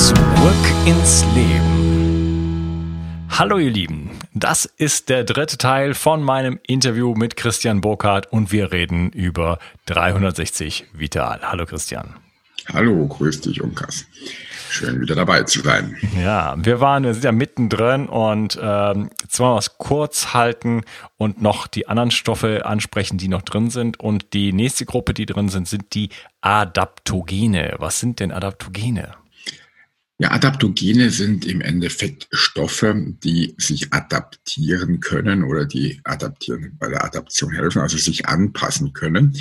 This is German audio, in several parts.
Zurück ins Leben. Hallo ihr Lieben, das ist der dritte Teil von meinem Interview mit Christian Burkhardt und wir reden über 360 Vital. Hallo Christian. Hallo, grüß dich, Unkas. Schön wieder dabei zu sein. Ja, wir waren, wir sind ja mittendrin und ähm, jetzt wollen wir es kurz halten und noch die anderen Stoffe ansprechen, die noch drin sind. Und die nächste Gruppe, die drin sind, sind die Adaptogene. Was sind denn Adaptogene? Ja, Adaptogene sind im Endeffekt Stoffe, die sich adaptieren können oder die adaptieren, bei der Adaption helfen, also sich anpassen können.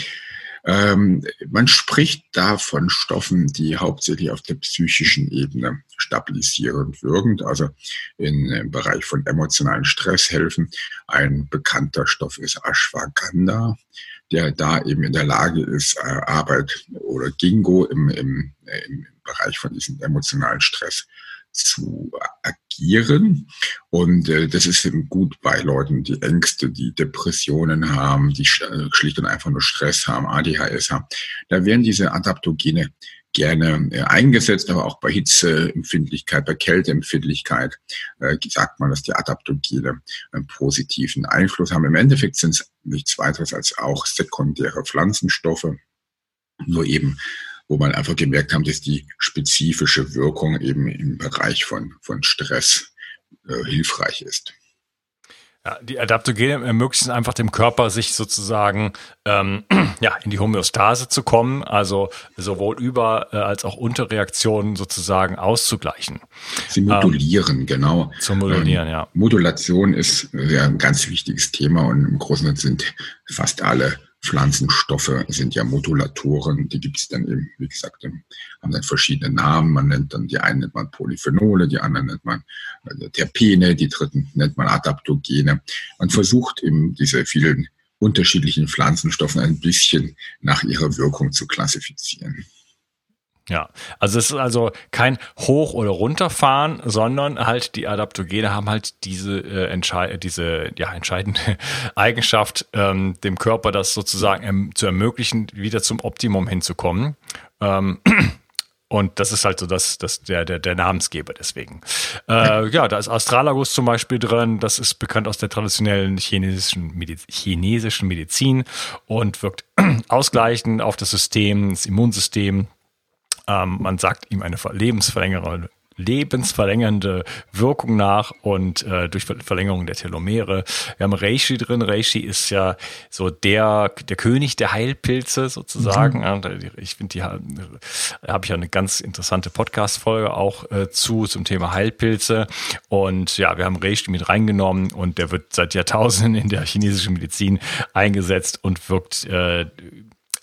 Ähm, man spricht da von Stoffen, die hauptsächlich auf der psychischen Ebene stabilisierend wirkend, also im Bereich von emotionalen Stress helfen. Ein bekannter Stoff ist Ashwagandha, der da eben in der Lage ist, äh, Arbeit oder Gingo im, im, im Bereich von diesem emotionalen Stress zu agieren. Und äh, das ist eben gut bei Leuten, die Ängste, die Depressionen haben, die äh, schlicht und einfach nur Stress haben, ADHS haben. Da werden diese Adaptogene gerne äh, eingesetzt, aber auch bei Hitzeempfindlichkeit, bei Kälteempfindlichkeit äh, sagt man, dass die Adaptogene einen positiven Einfluss haben. Im Endeffekt sind es nichts weiteres als auch sekundäre Pflanzenstoffe, nur eben wo man einfach gemerkt haben, dass die spezifische Wirkung eben im Bereich von, von Stress äh, hilfreich ist. Ja, die Adaptogene ermöglichen einfach dem Körper, sich sozusagen ähm, ja, in die Homöostase zu kommen, also sowohl Über- äh, als auch Unterreaktionen sozusagen auszugleichen. Sie modulieren, ähm, genau. Zu modulieren, ähm, ja. Modulation ist ja ein ganz wichtiges Thema und im Großen und Ganzen sind fast alle Pflanzenstoffe sind ja Modulatoren, die gibt es dann eben, wie gesagt, haben dann verschiedene Namen. Man nennt dann, die einen nennt man Polyphenole, die anderen nennt man äh, Terpene, die dritten nennt man Adaptogene. Man versucht eben diese vielen unterschiedlichen Pflanzenstoffen ein bisschen nach ihrer Wirkung zu klassifizieren. Ja, also es ist also kein Hoch- oder Runterfahren, sondern halt die Adaptogene haben halt diese äh, entschei diese ja entscheidende Eigenschaft, ähm, dem Körper das sozusagen ähm, zu ermöglichen, wieder zum Optimum hinzukommen. Ähm, und das ist halt so das, das der, der, der Namensgeber deswegen. Äh, ja, da ist Astralagus zum Beispiel drin. Das ist bekannt aus der traditionellen chinesischen, Mediz chinesischen Medizin und wirkt ausgleichend auf das System, das Immunsystem, ähm, man sagt ihm eine lebensverlängernde lebensverlängernde Wirkung nach und äh, durch Verlängerung der Telomere. Wir haben Reishi drin. Reishi ist ja so der, der König der Heilpilze sozusagen. Mhm. Ich finde, die da habe ich ja eine ganz interessante Podcast-Folge auch äh, zu zum Thema Heilpilze. Und ja, wir haben Reishi mit reingenommen und der wird seit Jahrtausenden in der chinesischen Medizin eingesetzt und wirkt äh,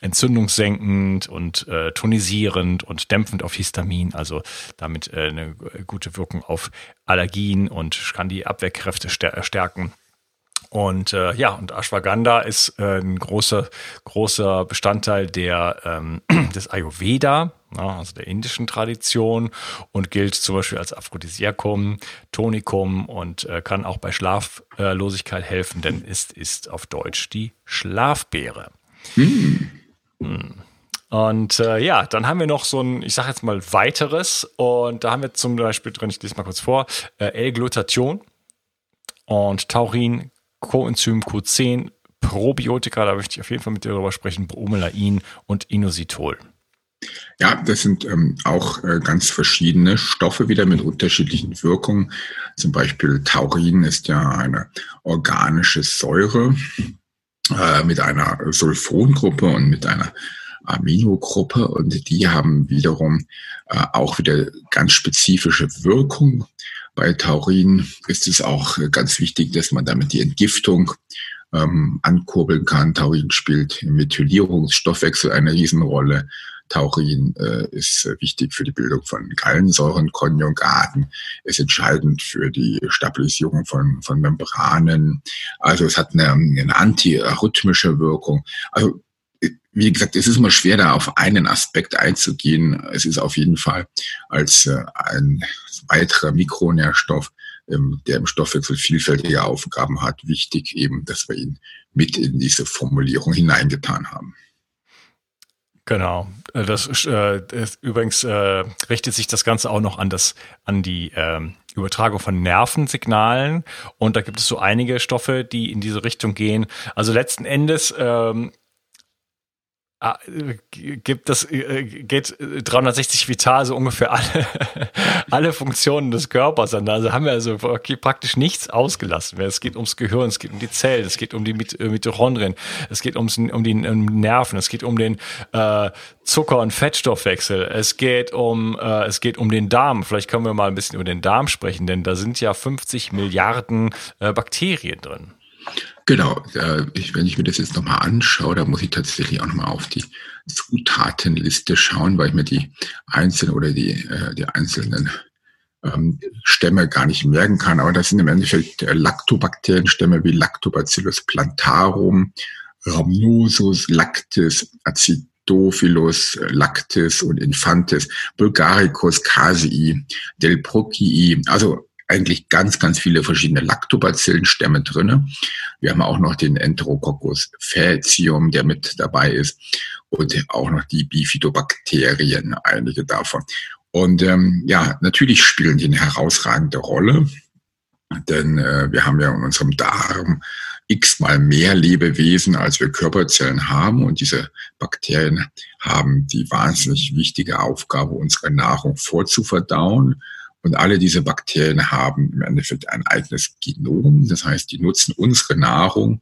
entzündungssenkend und äh, tonisierend und dämpfend auf Histamin, also damit äh, eine gute Wirkung auf Allergien und kann die Abwehrkräfte stärken. Und äh, ja, und Ashwagandha ist äh, ein großer, großer Bestandteil der, ähm, des Ayurveda, ja, also der indischen Tradition und gilt zum Beispiel als Aphrodisiakum, Tonikum und äh, kann auch bei Schlaflosigkeit helfen, denn ist, ist auf Deutsch die Schlafbeere. Hm. Hm. Und äh, ja, dann haben wir noch so ein, ich sage jetzt mal weiteres. Und da haben wir zum Beispiel drin, ich lese mal kurz vor, äh, L-Glutathion und Taurin, Coenzym Q10, Probiotika, da möchte ich auf jeden Fall mit dir darüber sprechen, Bromelain und Inositol. Ja, das sind ähm, auch äh, ganz verschiedene Stoffe wieder mit unterschiedlichen Wirkungen. Zum Beispiel Taurin ist ja eine organische Säure, äh, mit einer Sulfongruppe und mit einer Aminogruppe und die haben wiederum äh, auch wieder ganz spezifische Wirkung. Bei Taurin ist es auch ganz wichtig, dass man damit die Entgiftung ähm, ankurbeln kann. Taurin spielt im Methylierungsstoffwechsel eine Riesenrolle. Taurin äh, ist wichtig für die Bildung von Gallensäurenkonjugaten, ist entscheidend für die Stabilisierung von, von Membranen. Also es hat eine, eine antirhythmische Wirkung. Also wie gesagt, es ist immer schwer, da auf einen Aspekt einzugehen. Es ist auf jeden Fall als äh, ein weiterer Mikronährstoff, ähm, der im Stoffwechsel vielfältige Aufgaben hat, wichtig eben, dass wir ihn mit in diese Formulierung hineingetan haben. Genau. Äh, das, äh, übrigens äh, richtet sich das Ganze auch noch an das an die ähm, Übertragung von Nervensignalen und da gibt es so einige Stoffe, die in diese Richtung gehen. Also letzten Endes ähm, gibt das äh, geht 360 Vital so ungefähr alle alle Funktionen des Körpers an. Also haben wir also praktisch nichts ausgelassen. Es geht ums Gehirn, es geht um die Zellen, es geht um die äh, Mitochondrien, es geht ums, um die Nerven, es geht um den äh, Zucker- und Fettstoffwechsel, es geht um äh, es geht um den Darm. Vielleicht können wir mal ein bisschen über den Darm sprechen, denn da sind ja 50 Milliarden äh, Bakterien drin. Genau, äh, wenn ich mir das jetzt nochmal anschaue, da muss ich tatsächlich auch nochmal auf die Zutatenliste schauen, weil ich mir die einzelnen oder die, äh, die einzelnen ähm, Stämme gar nicht merken kann. Aber das sind im Endeffekt äh, Lactobakterienstämme wie Lactobacillus plantarum, Rhamnosus, Lactis, Acidophilus, Lactis und Infantis, Bulgaricus, Casii, Delbruckii, also eigentlich ganz, ganz viele verschiedene Lactobacillenstämme drinne. Wir haben auch noch den Enterococcus faecium, der mit dabei ist und auch noch die Bifidobakterien, einige davon. Und ähm, ja, natürlich spielen die eine herausragende Rolle, denn äh, wir haben ja in unserem Darm x-mal mehr Lebewesen, als wir Körperzellen haben. Und diese Bakterien haben die wahnsinnig wichtige Aufgabe, unsere Nahrung vorzuverdauen und alle diese Bakterien haben im Endeffekt ein eigenes Genom. Das heißt, die nutzen unsere Nahrung,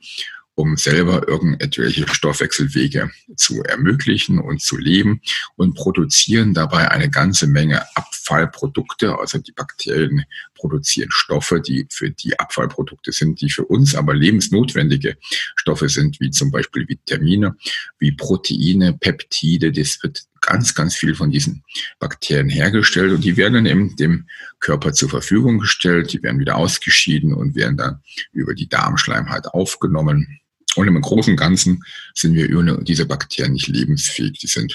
um selber irgendwelche Stoffwechselwege zu ermöglichen und zu leben und produzieren dabei eine ganze Menge Abfallprodukte. Also die Bakterien produzieren Stoffe, die für die Abfallprodukte sind, die für uns aber lebensnotwendige Stoffe sind, wie zum Beispiel Vitamine, wie Proteine, Peptide. Das wird ganz, ganz viel von diesen Bakterien hergestellt und die werden dann eben dem Körper zur Verfügung gestellt, die werden wieder ausgeschieden und werden dann über die Darmschleimhaut aufgenommen. Und im Großen und Ganzen sind wir ohne diese Bakterien nicht lebensfähig. Die sind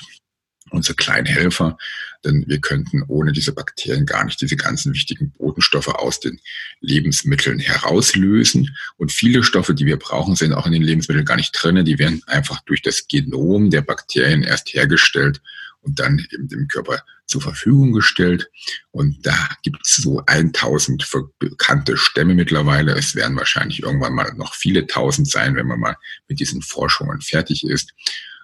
unsere kleinen Helfer, denn wir könnten ohne diese Bakterien gar nicht diese ganzen wichtigen Botenstoffe aus den Lebensmitteln herauslösen. Und viele Stoffe, die wir brauchen, sind auch in den Lebensmitteln gar nicht drin. Die werden einfach durch das Genom der Bakterien erst hergestellt und dann eben dem Körper zur Verfügung gestellt. Und da gibt es so 1000 bekannte Stämme mittlerweile. Es werden wahrscheinlich irgendwann mal noch viele tausend sein, wenn man mal mit diesen Forschungen fertig ist.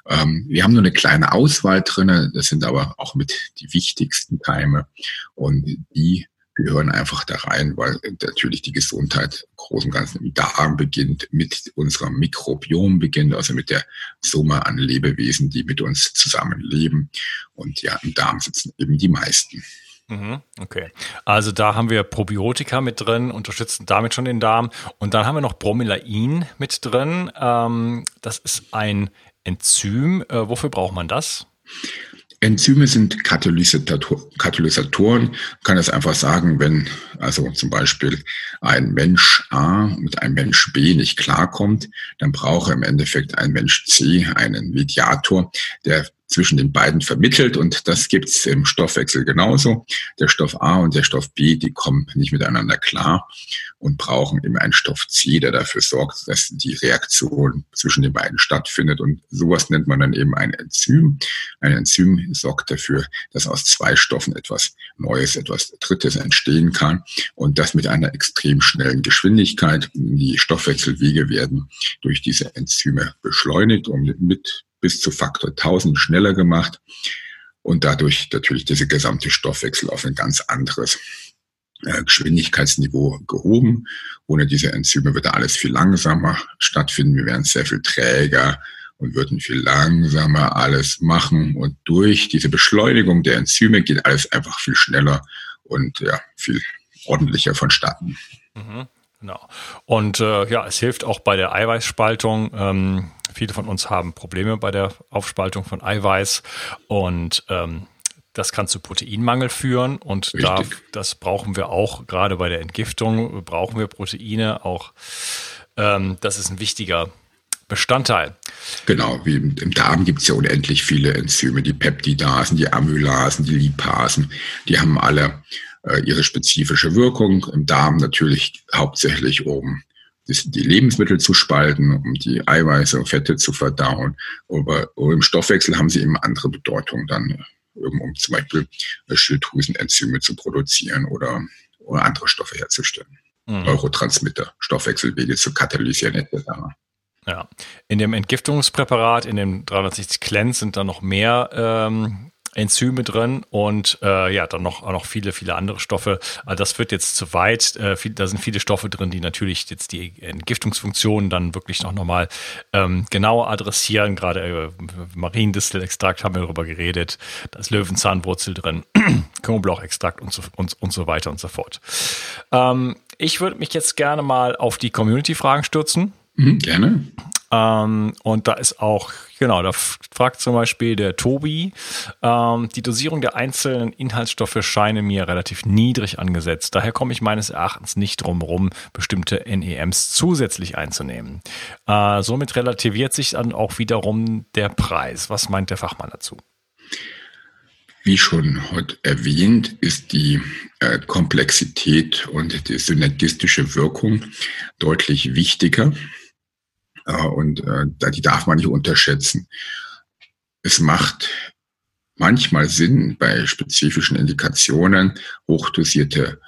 Ähm, wir haben nur eine kleine Auswahl drinne. Das sind aber auch mit die wichtigsten Keime. Und die gehören einfach da rein, weil natürlich die Gesundheit im Großen und Ganzen im Darm beginnt, mit unserem Mikrobiom beginnt, also mit der Summe an Lebewesen, die mit uns zusammenleben. Und ja, im Darm sitzen eben die meisten. Mhm, okay, also da haben wir Probiotika mit drin, unterstützen damit schon den Darm. Und dann haben wir noch Bromelain mit drin. Ähm, das ist ein Enzym. Äh, wofür braucht man das? Enzyme sind Katalysator, Katalysatoren. Man kann es einfach sagen, wenn also zum Beispiel ein Mensch A mit einem Mensch B nicht klarkommt, dann braucht im Endeffekt ein Mensch C einen Mediator, der zwischen den beiden vermittelt und das gibt's im Stoffwechsel genauso. Der Stoff A und der Stoff B, die kommen nicht miteinander klar und brauchen immer einen Stoff C, der dafür sorgt, dass die Reaktion zwischen den beiden stattfindet und sowas nennt man dann eben ein Enzym. Ein Enzym sorgt dafür, dass aus zwei Stoffen etwas Neues, etwas Drittes entstehen kann und das mit einer extrem schnellen Geschwindigkeit. Die Stoffwechselwege werden durch diese Enzyme beschleunigt, um mit bis zu Faktor 1000 schneller gemacht und dadurch natürlich diese gesamte Stoffwechsel auf ein ganz anderes äh, Geschwindigkeitsniveau gehoben. Ohne diese Enzyme würde alles viel langsamer stattfinden. Wir wären sehr viel träger und würden viel langsamer alles machen. Und durch diese Beschleunigung der Enzyme geht alles einfach viel schneller und ja, viel ordentlicher vonstatten. Mhm. Genau. Und äh, ja, es hilft auch bei der Eiweißspaltung. Ähm, viele von uns haben Probleme bei der Aufspaltung von Eiweiß und ähm, das kann zu Proteinmangel führen und da, das brauchen wir auch, gerade bei der Entgiftung brauchen wir Proteine auch. Ähm, das ist ein wichtiger Bestandteil. Genau, wie im, im Darm gibt es ja unendlich viele Enzyme, die Peptidasen, die Amylasen, die Lipasen, die haben alle ihre spezifische Wirkung. Im Darm natürlich hauptsächlich um die Lebensmittel zu spalten, um die Eiweiße und Fette zu verdauen. Aber im Stoffwechsel haben sie eben andere Bedeutung dann, um, um zum Beispiel Schilddrüsenenzyme zu produzieren oder, oder andere Stoffe herzustellen. Mhm. Neurotransmitter, Stoffwechselwege zu katalysieren etc. Ja, in dem Entgiftungspräparat, in dem 360 Cleanse sind da noch mehr ähm, Enzyme drin und äh, ja, dann noch, noch viele, viele andere Stoffe. Also das wird jetzt zu weit. Äh, viel, da sind viele Stoffe drin, die natürlich jetzt die Entgiftungsfunktionen dann wirklich noch nochmal ähm, genauer adressieren. Gerade äh, Mariendistelextrakt haben wir darüber geredet. Da ist Löwenzahnwurzel drin, Knoblauchextrakt und so, und, und so weiter und so fort. Ähm, ich würde mich jetzt gerne mal auf die Community-Fragen stürzen. Mhm, gerne. Ähm, und da ist auch, genau, da fragt zum Beispiel der Tobi, ähm, die Dosierung der einzelnen Inhaltsstoffe scheine mir relativ niedrig angesetzt. Daher komme ich meines Erachtens nicht drum rum, bestimmte NEMs zusätzlich einzunehmen. Äh, somit relativiert sich dann auch wiederum der Preis. Was meint der Fachmann dazu? Wie schon heute erwähnt, ist die äh, Komplexität und die synergistische Wirkung deutlich wichtiger und äh, die darf man nicht unterschätzen. Es macht manchmal Sinn, bei spezifischen Indikationen hochdosierte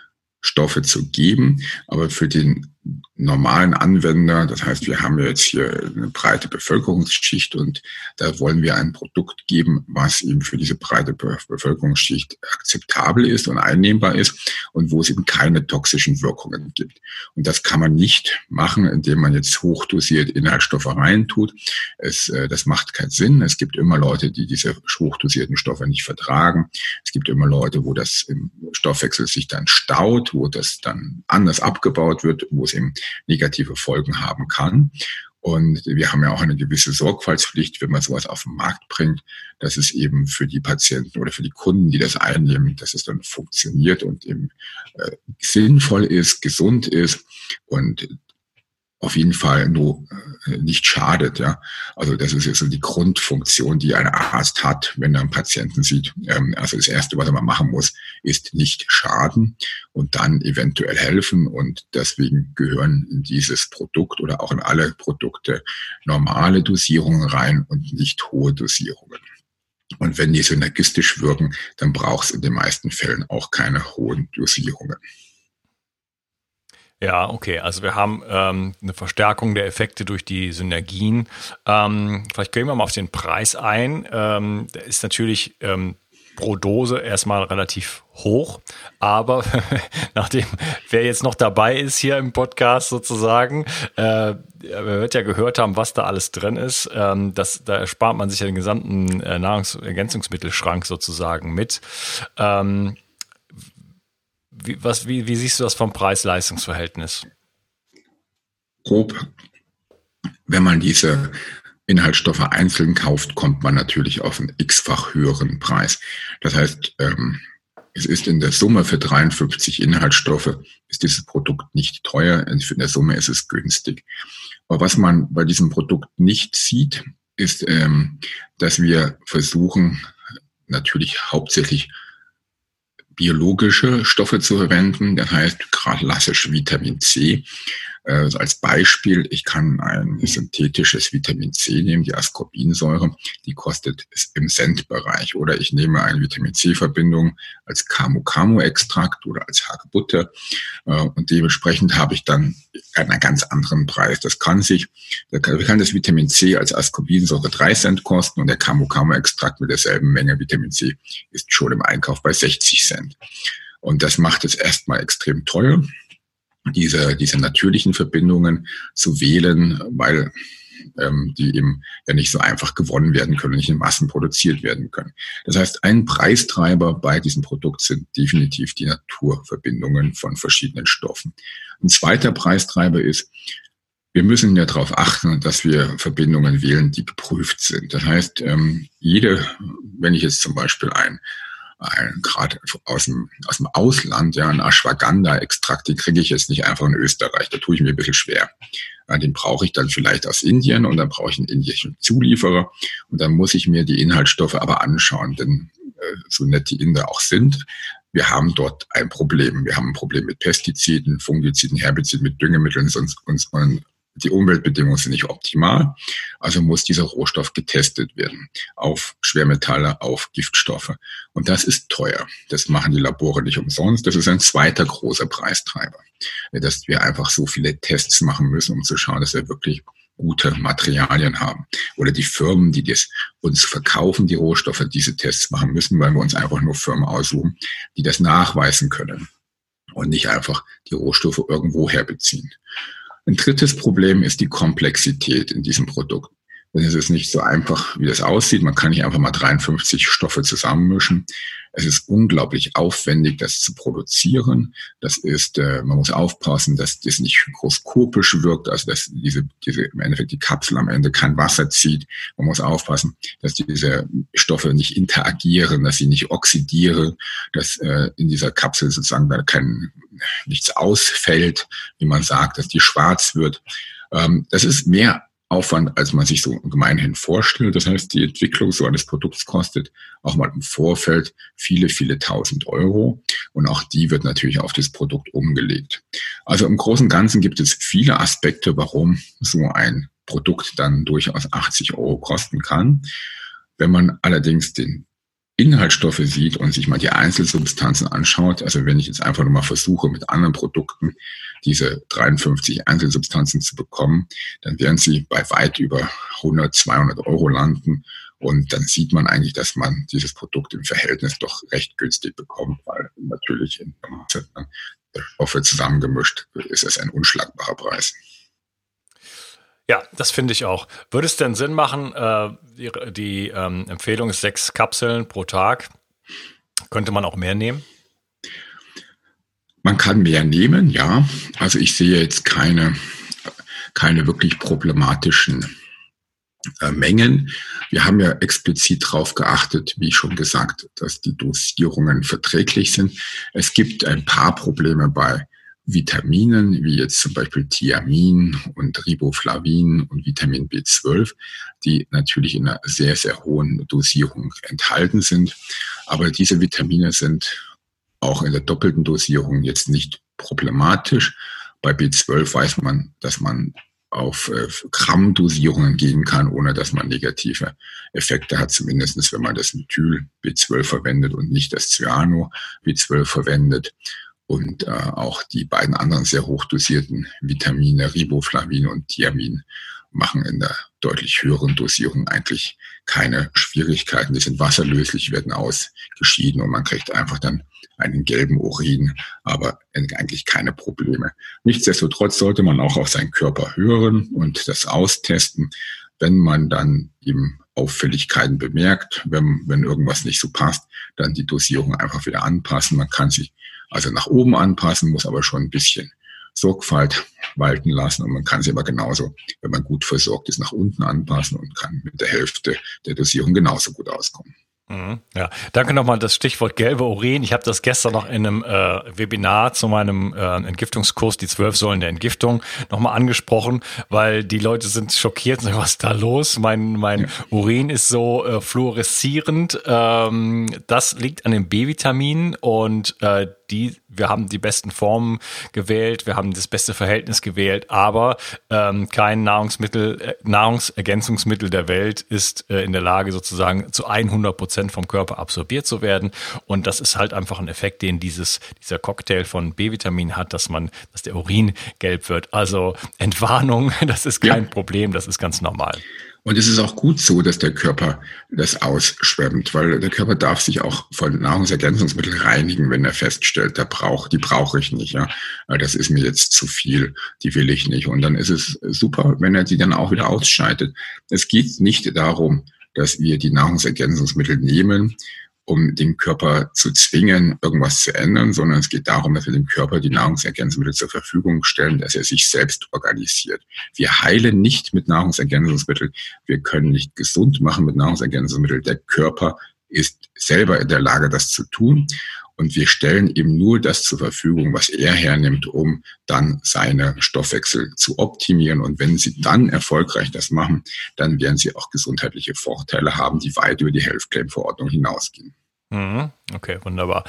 Stoffe zu geben, aber für den normalen Anwender. Das heißt, wir haben jetzt hier eine breite Bevölkerungsschicht und da wollen wir ein Produkt geben, was eben für diese breite Bevölkerungsschicht akzeptabel ist und einnehmbar ist und wo es eben keine toxischen Wirkungen gibt. Und das kann man nicht machen, indem man jetzt hochdosiert Inhaltsstoffe reintut. Es, äh, das macht keinen Sinn. Es gibt immer Leute, die diese hochdosierten Stoffe nicht vertragen. Es gibt immer Leute, wo das im Stoffwechsel sich dann staut, wo das dann anders abgebaut wird, wo es eben negative Folgen haben kann. Und wir haben ja auch eine gewisse Sorgfaltspflicht, wenn man sowas auf den Markt bringt, dass es eben für die Patienten oder für die Kunden, die das einnehmen, dass es dann funktioniert und eben äh, sinnvoll ist, gesund ist und auf jeden Fall nur äh, nicht schadet. Ja, also das ist jetzt so die Grundfunktion, die ein Arzt hat, wenn er einen Patienten sieht. Ähm, also das erste, was er mal machen muss, ist nicht schaden und dann eventuell helfen. Und deswegen gehören in dieses Produkt oder auch in alle Produkte normale Dosierungen rein und nicht hohe Dosierungen. Und wenn die synergistisch wirken, dann braucht es in den meisten Fällen auch keine hohen Dosierungen. Ja, okay. Also wir haben ähm, eine Verstärkung der Effekte durch die Synergien. Ähm, vielleicht gehen wir mal auf den Preis ein. Ähm, der ist natürlich ähm, pro Dose erstmal relativ hoch, aber nachdem wer jetzt noch dabei ist hier im Podcast sozusagen, äh, wird ja gehört haben, was da alles drin ist. Ähm, das, da spart man sich ja den gesamten äh, Nahrungsergänzungsmittelschrank sozusagen mit. Ähm, wie, was, wie, wie siehst du das vom Preis-Leistungs-Verhältnis? Grob. Wenn man diese Inhaltsstoffe einzeln kauft, kommt man natürlich auf einen x-fach höheren Preis. Das heißt, ähm, es ist in der Summe für 53 Inhaltsstoffe, ist dieses Produkt nicht teuer, in der Summe ist es günstig. Aber was man bei diesem Produkt nicht sieht, ist, ähm, dass wir versuchen, natürlich hauptsächlich biologische Stoffe zu verwenden, das heißt klassisch Vitamin C. Äh, als Beispiel, ich kann ein synthetisches Vitamin C nehmen, die Ascorbinsäure, die kostet im Cent-Bereich. Oder ich nehme eine Vitamin C-Verbindung als Camu-Camu-Extrakt oder als Hagebutte äh, und dementsprechend habe ich dann einen ganz anderen Preis. Das kann sich, da kann das Vitamin C als Ascorbinsäure 3 Cent kosten und der Camu-Camu-Extrakt mit derselben Menge Vitamin C ist schon im Einkauf bei 60 Cent. Und das macht es erstmal extrem teuer diese, diese natürlichen Verbindungen zu wählen, weil ähm, die eben ja nicht so einfach gewonnen werden können, nicht in Massen produziert werden können. Das heißt, ein Preistreiber bei diesem Produkt sind definitiv die Naturverbindungen von verschiedenen Stoffen. Ein zweiter Preistreiber ist, wir müssen ja darauf achten, dass wir Verbindungen wählen, die geprüft sind. Das heißt, ähm, jede, wenn ich jetzt zum Beispiel ein gerade aus dem, aus dem Ausland, ja, ein Ashwagandha-Extrakt, den kriege ich jetzt nicht einfach in Österreich. Da tue ich mir ein bisschen schwer. Den brauche ich dann vielleicht aus Indien und dann brauche ich einen indischen Zulieferer und dann muss ich mir die Inhaltsstoffe aber anschauen, denn äh, so nett die Inder auch sind, wir haben dort ein Problem. Wir haben ein Problem mit Pestiziden, Fungiziden, Herbiziden, mit Düngemitteln sonst, und, und die Umweltbedingungen sind nicht optimal, also muss dieser Rohstoff getestet werden auf Schwermetalle, auf Giftstoffe. Und das ist teuer. Das machen die Labore nicht umsonst. Das ist ein zweiter großer Preistreiber, dass wir einfach so viele Tests machen müssen, um zu schauen, dass wir wirklich gute Materialien haben. Oder die Firmen, die das uns verkaufen, die Rohstoffe, diese Tests machen müssen, weil wir uns einfach nur Firmen aussuchen, die das nachweisen können und nicht einfach die Rohstoffe irgendwo herbeziehen. Ein drittes Problem ist die Komplexität in diesem Produkt. Es ist nicht so einfach, wie das aussieht. Man kann nicht einfach mal 53 Stoffe zusammenmischen. Es ist unglaublich aufwendig, das zu produzieren. Das ist, äh, man muss aufpassen, dass das nicht mikroskopisch wirkt, also dass diese, diese im Endeffekt die Kapsel am Ende kein Wasser zieht. Man muss aufpassen, dass diese Stoffe nicht interagieren, dass sie nicht oxidieren, dass äh, in dieser Kapsel sozusagen da kein nichts ausfällt, wie man sagt, dass die schwarz wird. Ähm, das ist mehr Aufwand, als man sich so gemeinhin vorstellt. Das heißt, die Entwicklung so eines Produkts kostet auch mal im Vorfeld viele, viele tausend Euro. Und auch die wird natürlich auf das Produkt umgelegt. Also im Großen und Ganzen gibt es viele Aspekte, warum so ein Produkt dann durchaus 80 Euro kosten kann. Wenn man allerdings den Inhaltsstoffe sieht und sich mal die Einzelsubstanzen anschaut, also wenn ich jetzt einfach nur mal versuche, mit anderen Produkten diese 53 Einzelsubstanzen zu bekommen, dann werden sie bei weit über 100, 200 Euro landen. Und dann sieht man eigentlich, dass man dieses Produkt im Verhältnis doch recht günstig bekommt, weil natürlich in der Masse Stoffe zusammengemischt ist es ein unschlagbarer Preis. Ja, das finde ich auch. Würde es denn Sinn machen, äh, die, die ähm, Empfehlung ist sechs Kapseln pro Tag. Könnte man auch mehr nehmen? Man kann mehr nehmen, ja. Also ich sehe jetzt keine, keine wirklich problematischen äh, Mengen. Wir haben ja explizit darauf geachtet, wie schon gesagt, dass die Dosierungen verträglich sind. Es gibt ein paar Probleme bei Vitaminen, wie jetzt zum Beispiel Thiamin und Riboflavin und Vitamin B12, die natürlich in einer sehr, sehr hohen Dosierung enthalten sind. Aber diese Vitamine sind auch in der doppelten Dosierung jetzt nicht problematisch. Bei B12 weiß man, dass man auf äh, Grammdosierungen gehen kann, ohne dass man negative Effekte hat, zumindest wenn man das Methyl B12 verwendet und nicht das Cyano B12 verwendet und äh, auch die beiden anderen sehr hochdosierten Vitamine Riboflavin und Thiamin machen in der deutlich höheren Dosierung eigentlich keine Schwierigkeiten. Die sind wasserlöslich, werden ausgeschieden und man kriegt einfach dann einen gelben Urin, aber eigentlich keine Probleme. Nichtsdestotrotz sollte man auch auf seinen Körper hören und das austesten, wenn man dann eben Auffälligkeiten bemerkt, wenn, wenn irgendwas nicht so passt, dann die Dosierung einfach wieder anpassen. Man kann sich also nach oben anpassen, muss aber schon ein bisschen Sorgfalt walten lassen und man kann sie aber genauso, wenn man gut versorgt ist, nach unten anpassen und kann mit der Hälfte der Dosierung genauso gut auskommen. Mhm. Ja, danke nochmal das Stichwort gelbe Urin. Ich habe das gestern noch in einem äh, Webinar zu meinem äh, Entgiftungskurs, die zwölf Säulen der Entgiftung, nochmal angesprochen, weil die Leute sind schockiert und sagen, was ist da los? Mein, mein ja. Urin ist so äh, fluoreszierend. Ähm, das liegt an den B-Vitaminen und äh, die, wir haben die besten Formen gewählt, wir haben das beste Verhältnis gewählt, aber ähm, kein Nahrungsmittel, äh, Nahrungsergänzungsmittel der Welt ist äh, in der Lage, sozusagen zu 100 Prozent vom Körper absorbiert zu werden. Und das ist halt einfach ein Effekt, den dieses, dieser Cocktail von B-Vitamin hat, dass man, dass der Urin gelb wird. Also Entwarnung, das ist kein ja. Problem, das ist ganz normal. Und es ist auch gut so, dass der Körper das ausschwemmt, weil der Körper darf sich auch von Nahrungsergänzungsmitteln reinigen, wenn er feststellt, der braucht, die brauche ich nicht, ja. Das ist mir jetzt zu viel, die will ich nicht. Und dann ist es super, wenn er die dann auch wieder ausscheidet. Es geht nicht darum, dass wir die Nahrungsergänzungsmittel nehmen, um den Körper zu zwingen, irgendwas zu ändern, sondern es geht darum, dass wir dem Körper die Nahrungsergänzungsmittel zur Verfügung stellen, dass er sich selbst organisiert. Wir heilen nicht mit Nahrungsergänzungsmitteln. Wir können nicht gesund machen mit Nahrungsergänzungsmitteln. Der Körper ist selber in der Lage, das zu tun. Und wir stellen ihm nur das zur Verfügung, was er hernimmt, um dann seine Stoffwechsel zu optimieren. Und wenn Sie dann erfolgreich das machen, dann werden Sie auch gesundheitliche Vorteile haben, die weit über die Health Claim Verordnung hinausgehen. Mhm. Okay, wunderbar.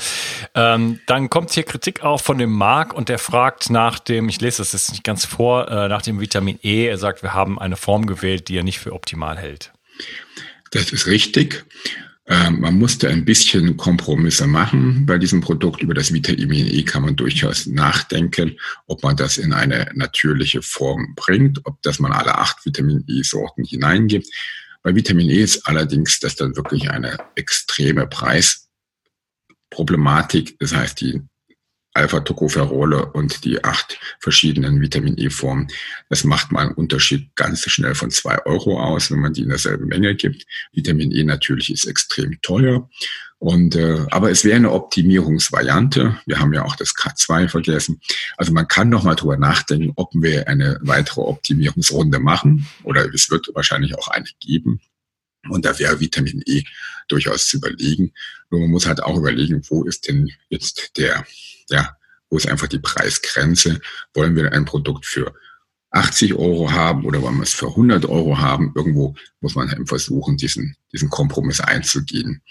Ähm, dann kommt hier Kritik auch von dem Marc und der fragt nach dem, ich lese das jetzt nicht ganz vor, äh, nach dem Vitamin E. Er sagt, wir haben eine Form gewählt, die er nicht für optimal hält. Das ist richtig. Ähm, man musste ein bisschen Kompromisse machen bei diesem Produkt. Über das Vitamin E kann man durchaus nachdenken, ob man das in eine natürliche Form bringt, ob das man alle acht Vitamin E-Sorten hineingibt. Bei Vitamin E ist allerdings das dann wirklich eine extreme Preisproblematik. Das heißt, die Alpha-Tocopherole und die acht verschiedenen Vitamin E-Formen. Das macht mal einen Unterschied ganz schnell von zwei Euro aus, wenn man die in derselben Menge gibt. Vitamin E natürlich ist extrem teuer. Und, äh, aber es wäre eine Optimierungsvariante. Wir haben ja auch das K2 vergessen. Also man kann noch mal drüber nachdenken, ob wir eine weitere Optimierungsrunde machen oder es wird wahrscheinlich auch eine geben. Und da wäre Vitamin E durchaus zu überlegen. Nur man muss halt auch überlegen, wo ist denn jetzt der ja, wo ist einfach die Preisgrenze? Wollen wir ein Produkt für 80 Euro haben oder wollen wir es für 100 Euro haben? Irgendwo muss man eben versuchen, diesen, diesen Kompromiss einzugehen.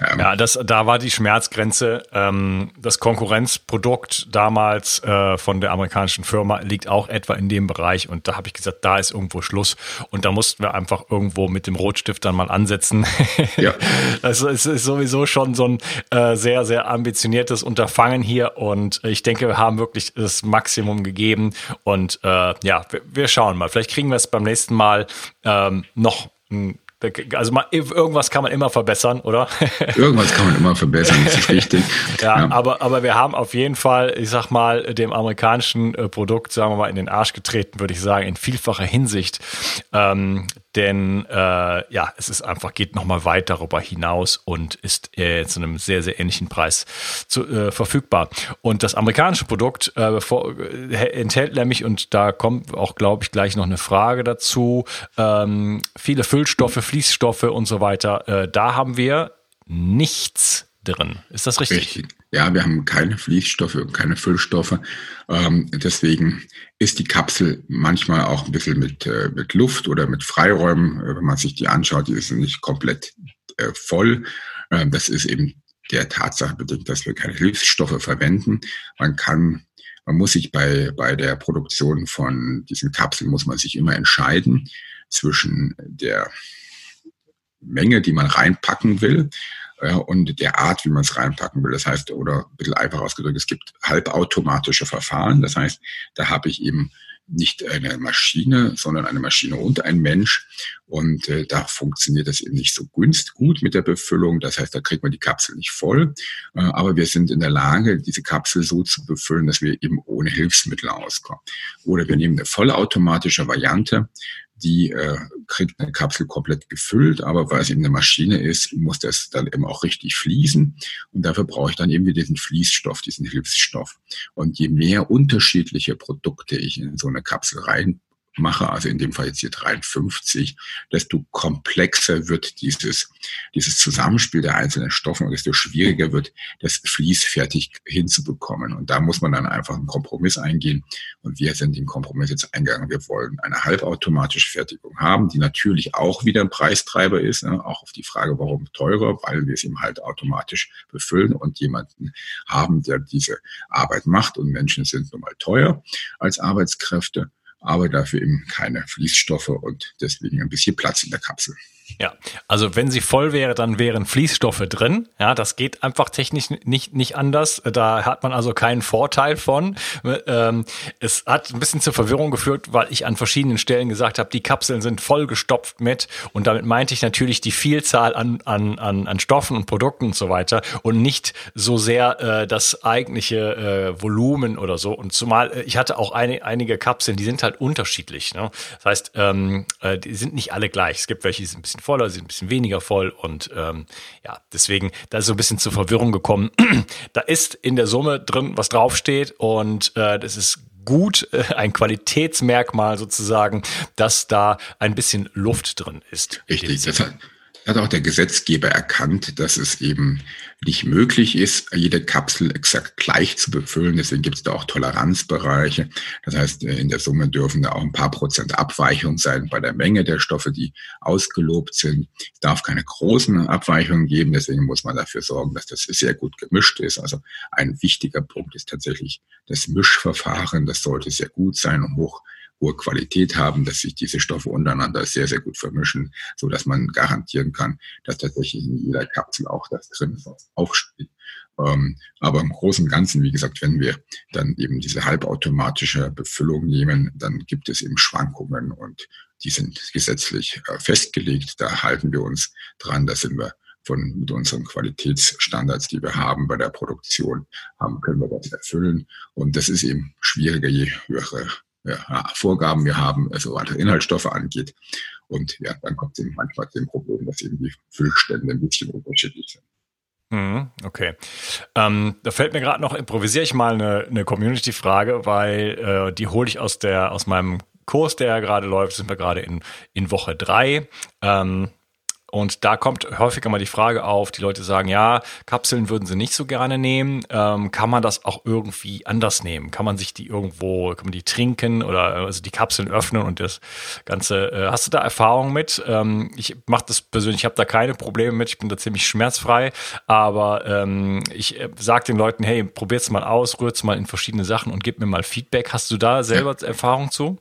Ähm ja, das, da war die Schmerzgrenze. Ähm, das Konkurrenzprodukt damals äh, von der amerikanischen Firma liegt auch etwa in dem Bereich und da habe ich gesagt, da ist irgendwo Schluss und da mussten wir einfach irgendwo mit dem Rotstift dann mal ansetzen. Ja. das ist, ist sowieso schon so ein äh, sehr, sehr ambitioniertes Unterfangen hier und ich denke, wir haben wirklich das Maximum gegeben und äh, ja, wir, wir schauen mal. Vielleicht kriegen wir es beim nächsten Mal ähm, noch Mm. Also mal, irgendwas kann man immer verbessern, oder? Irgendwas kann man immer verbessern, das ist richtig. ja, ja, Aber, aber wir haben auf jeden Fall, ich sag mal, dem amerikanischen äh, Produkt, sagen wir mal, in den Arsch getreten, würde ich sagen, in vielfacher Hinsicht. Ähm, denn äh, ja, es ist einfach, geht nochmal weit darüber hinaus und ist äh, zu einem sehr, sehr ähnlichen Preis zu, äh, verfügbar. Und das amerikanische Produkt äh, vor, äh, enthält nämlich, und da kommt auch, glaube ich, gleich noch eine Frage dazu, ähm, viele Füllstoffe, Fließstoffe und so weiter. Äh, da haben wir nichts drin. Ist das richtig? Richtig. Ja, wir haben keine Fließstoffe und keine Füllstoffe. Ähm, deswegen ist die Kapsel manchmal auch ein bisschen mit, äh, mit Luft oder mit Freiräumen. Äh, wenn man sich die anschaut, die ist nicht komplett äh, voll. Ähm, das ist eben der Tatsache bedingt, dass wir keine Hilfsstoffe verwenden. Man kann, man muss sich bei, bei der Produktion von diesen Kapseln muss man sich immer entscheiden zwischen der Menge, die man reinpacken will äh, und der Art, wie man es reinpacken will. Das heißt, oder ein bisschen einfach ausgedrückt, es gibt halbautomatische Verfahren. Das heißt, da habe ich eben nicht eine Maschine, sondern eine Maschine und ein Mensch. Und äh, da funktioniert das eben nicht so günst gut mit der Befüllung. Das heißt, da kriegt man die Kapsel nicht voll. Äh, aber wir sind in der Lage, diese Kapsel so zu befüllen, dass wir eben ohne Hilfsmittel auskommen. Oder wir nehmen eine vollautomatische Variante die äh, kriegt eine Kapsel komplett gefüllt, aber weil es eben eine Maschine ist, muss das dann eben auch richtig fließen. Und dafür brauche ich dann eben wieder diesen Fließstoff, diesen Hilfsstoff. Und je mehr unterschiedliche Produkte ich in so eine Kapsel rein mache, also in dem Fall jetzt hier 53, desto komplexer wird dieses, dieses Zusammenspiel der einzelnen Stoffe und desto schwieriger wird das fließfertig hinzubekommen. Und da muss man dann einfach einen Kompromiss eingehen. Und wir sind den Kompromiss jetzt eingegangen. Wir wollen eine halbautomatische Fertigung haben, die natürlich auch wieder ein Preistreiber ist, ne? auch auf die Frage, warum teurer, weil wir es eben halt automatisch befüllen und jemanden haben, der diese Arbeit macht. Und Menschen sind nun mal teuer als Arbeitskräfte aber dafür eben keine Fließstoffe und deswegen ein bisschen Platz in der Kapsel. Ja, also wenn sie voll wäre, dann wären Fließstoffe drin. Ja, das geht einfach technisch nicht, nicht anders. Da hat man also keinen Vorteil von. Ähm, es hat ein bisschen zur Verwirrung geführt, weil ich an verschiedenen Stellen gesagt habe, die Kapseln sind voll gestopft mit. Und damit meinte ich natürlich die Vielzahl an, an, an, an Stoffen und Produkten und so weiter und nicht so sehr äh, das eigentliche äh, Volumen oder so. Und zumal äh, ich hatte auch eine, einige Kapseln, die sind halt unterschiedlich. Ne? Das heißt, ähm, äh, die sind nicht alle gleich. Es gibt welche, die sind ein bisschen voller, sie sind ein bisschen weniger voll und ähm, ja, deswegen, da ist so ein bisschen zur Verwirrung gekommen. da ist in der Summe drin, was draufsteht und äh, das ist gut, äh, ein Qualitätsmerkmal sozusagen, dass da ein bisschen Luft drin ist. Richtig, das hat auch der Gesetzgeber erkannt, dass es eben nicht möglich ist, jede Kapsel exakt gleich zu befüllen. Deswegen gibt es da auch Toleranzbereiche. Das heißt, in der Summe dürfen da auch ein paar Prozent Abweichung sein bei der Menge der Stoffe, die ausgelobt sind. Es darf keine großen Abweichungen geben. Deswegen muss man dafür sorgen, dass das sehr gut gemischt ist. Also ein wichtiger Punkt ist tatsächlich das Mischverfahren. Das sollte sehr gut sein und hoch hohe Qualität haben, dass sich diese Stoffe untereinander sehr, sehr gut vermischen, so dass man garantieren kann, dass tatsächlich in jeder Kapsel auch das drin ist, was aufsteht. Ähm, aber im Großen und Ganzen, wie gesagt, wenn wir dann eben diese halbautomatische Befüllung nehmen, dann gibt es eben Schwankungen und die sind gesetzlich äh, festgelegt. Da halten wir uns dran, da sind wir von mit unseren Qualitätsstandards, die wir haben bei der Produktion, haben, können wir das erfüllen. Und das ist eben schwieriger, je höhere ja, Vorgaben wir haben, also was Inhaltsstoffe angeht. Und ja, dann kommt eben manchmal zu dem Problem, dass eben die Füllstände ein bisschen unterschiedlich sind. Mhm, okay. Ähm, da fällt mir gerade noch, improvisiere ich mal eine, eine Community-Frage, weil äh, die hole ich aus der, aus meinem Kurs, der ja gerade läuft, sind wir gerade in, in Woche drei. Ähm, und da kommt häufiger mal die Frage auf, die Leute sagen, ja, Kapseln würden sie nicht so gerne nehmen. Ähm, kann man das auch irgendwie anders nehmen? Kann man sich die irgendwo, kann man die trinken oder also die Kapseln öffnen und das Ganze? Äh, hast du da Erfahrung mit? Ähm, ich mache das persönlich, ich habe da keine Probleme mit, ich bin da ziemlich schmerzfrei, aber ähm, ich äh, sage den Leuten, hey, probiert's mal aus, rührt's mal in verschiedene Sachen und gib mir mal Feedback. Hast du da selber ja. Erfahrung zu?